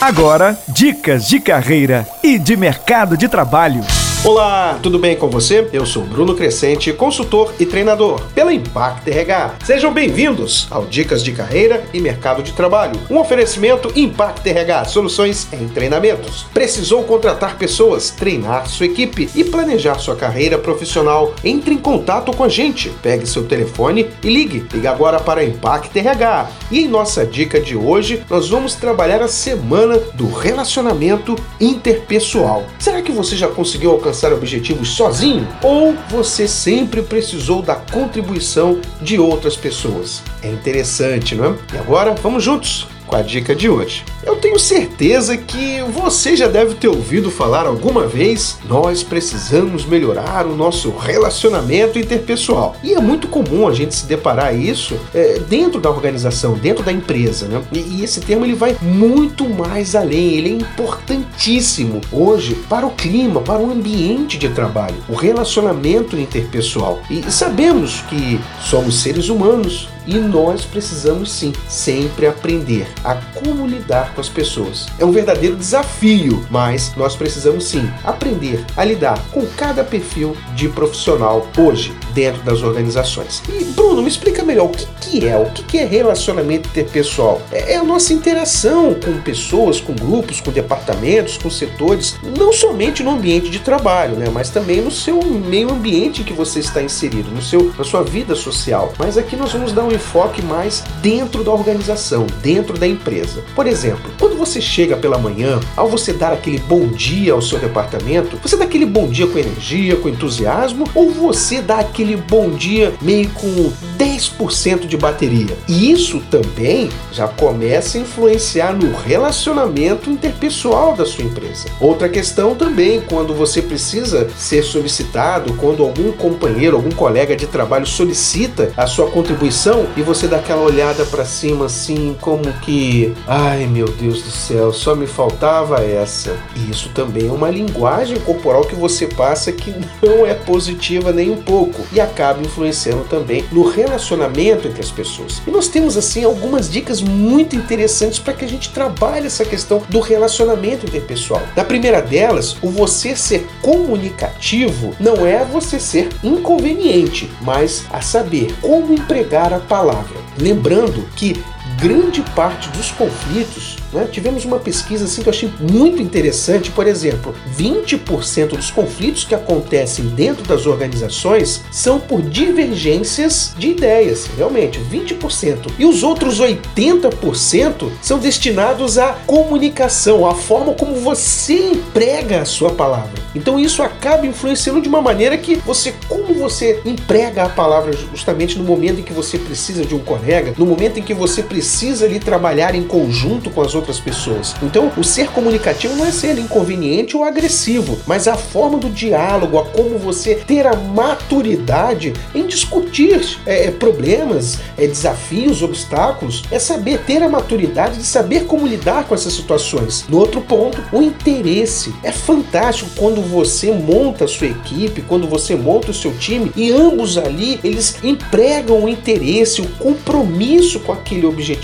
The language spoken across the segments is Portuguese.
Agora, dicas de carreira e de mercado de trabalho. Olá, tudo bem com você? Eu sou Bruno Crescente, consultor e treinador pela Impact RH. Sejam bem-vindos ao Dicas de Carreira e Mercado de Trabalho. Um oferecimento Impact RH, soluções em treinamentos. Precisou contratar pessoas, treinar sua equipe e planejar sua carreira profissional? Entre em contato com a gente. Pegue seu telefone e ligue. Ligue agora para Impact RH. E em nossa dica de hoje, nós vamos trabalhar a semana do relacionamento interpessoal. Será que você já conseguiu alcançar alcançar objetivos sozinho? Ou você sempre precisou da contribuição de outras pessoas? É interessante, não é? E agora, vamos juntos com a dica de hoje. Eu tenho certeza que você já deve ter ouvido falar alguma vez: nós precisamos melhorar o nosso relacionamento interpessoal. E é muito comum a gente se deparar isso é, dentro da organização, dentro da empresa, né? E, e esse termo ele vai muito mais além, ele é importantíssimo hoje para o clima, para o ambiente de trabalho, o relacionamento interpessoal. E sabemos que somos seres humanos e nós precisamos sim sempre aprender a como lidar com as pessoas. É um verdadeiro desafio, mas nós precisamos sim aprender a lidar com cada perfil de profissional hoje dentro das organizações. E Bruno, me explica melhor o que, que é, o que, é relacionamento interpessoal? É, é a nossa interação com pessoas, com grupos, com departamentos, com setores, não somente no ambiente de trabalho, né, mas também no seu meio ambiente que você está inserido, no seu, na sua vida social. Mas aqui nós vamos dar um enfoque mais dentro da organização, dentro da empresa. Por exemplo, quando você chega pela manhã, ao você dar aquele bom dia ao seu departamento, você dá aquele bom dia com energia, com entusiasmo, ou você dá aquele bom dia meio com 10% de bateria? E isso também já começa a influenciar no relacionamento interpessoal da sua empresa. Outra questão também, quando você precisa ser solicitado, quando algum companheiro, algum colega de trabalho solicita a sua contribuição e você dá aquela olhada para cima assim, como que, ai meu Deus do céu, só me faltava essa. E isso também é uma linguagem corporal que você passa que não é positiva nem um pouco e acaba influenciando também no relacionamento entre as pessoas. E nós temos assim algumas dicas muito interessantes para que a gente trabalhe essa questão do relacionamento interpessoal. Na primeira delas, o você ser comunicativo não é você ser inconveniente, mas a saber como empregar a palavra. Lembrando que grande parte dos conflitos né? Tivemos uma pesquisa assim que eu achei muito interessante, por exemplo, 20% dos conflitos que acontecem dentro das organizações são por divergências de ideias, realmente, 20%. E os outros 80% são destinados à comunicação, à forma como você emprega a sua palavra. Então isso acaba influenciando de uma maneira que você, como você emprega a palavra justamente no momento em que você precisa de um colega, no momento em que você precisa ali trabalhar em conjunto com as outras outras pessoas. Então, o ser comunicativo não é ser inconveniente ou agressivo, mas a forma do diálogo, a como você ter a maturidade em discutir é, é, problemas, é, desafios, obstáculos, é saber ter a maturidade de saber como lidar com essas situações. No outro ponto, o interesse. É fantástico quando você monta a sua equipe, quando você monta o seu time e ambos ali eles empregam o interesse, o compromisso com aquele objetivo.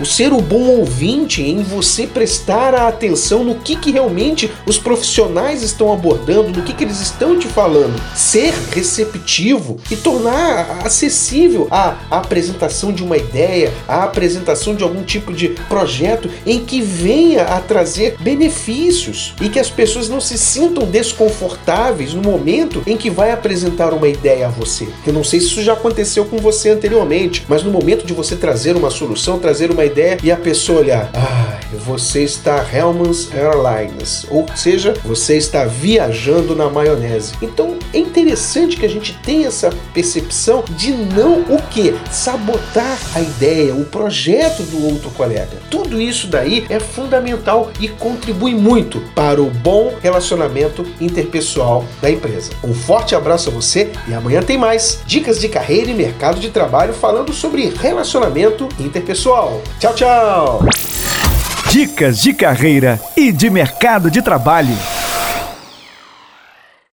O ser o bom ouvinte em você prestar a atenção no que, que realmente os profissionais estão abordando, no que, que eles estão te falando. Ser receptivo e tornar acessível a, a apresentação de uma ideia, a apresentação de algum tipo de projeto em que venha a trazer benefícios e que as pessoas não se sintam desconfortáveis no momento em que vai apresentar uma ideia a você. Eu não sei se isso já aconteceu com você anteriormente, mas no momento de você trazer uma solução, trazer uma ideia e a pessoa olhar, ah, você está Hellman's Airlines, ou seja, você está viajando na maionese. Então é interessante que a gente tenha essa percepção de não o que sabotar a ideia, o projeto do outro colega. Tudo isso daí é fundamental e contribui muito para o bom relacionamento interpessoal da empresa. Um forte abraço a você e amanhã tem mais dicas de carreira e mercado de trabalho falando sobre relacionamento interpessoal. Tchau, tchau. Dicas de carreira e de mercado de trabalho.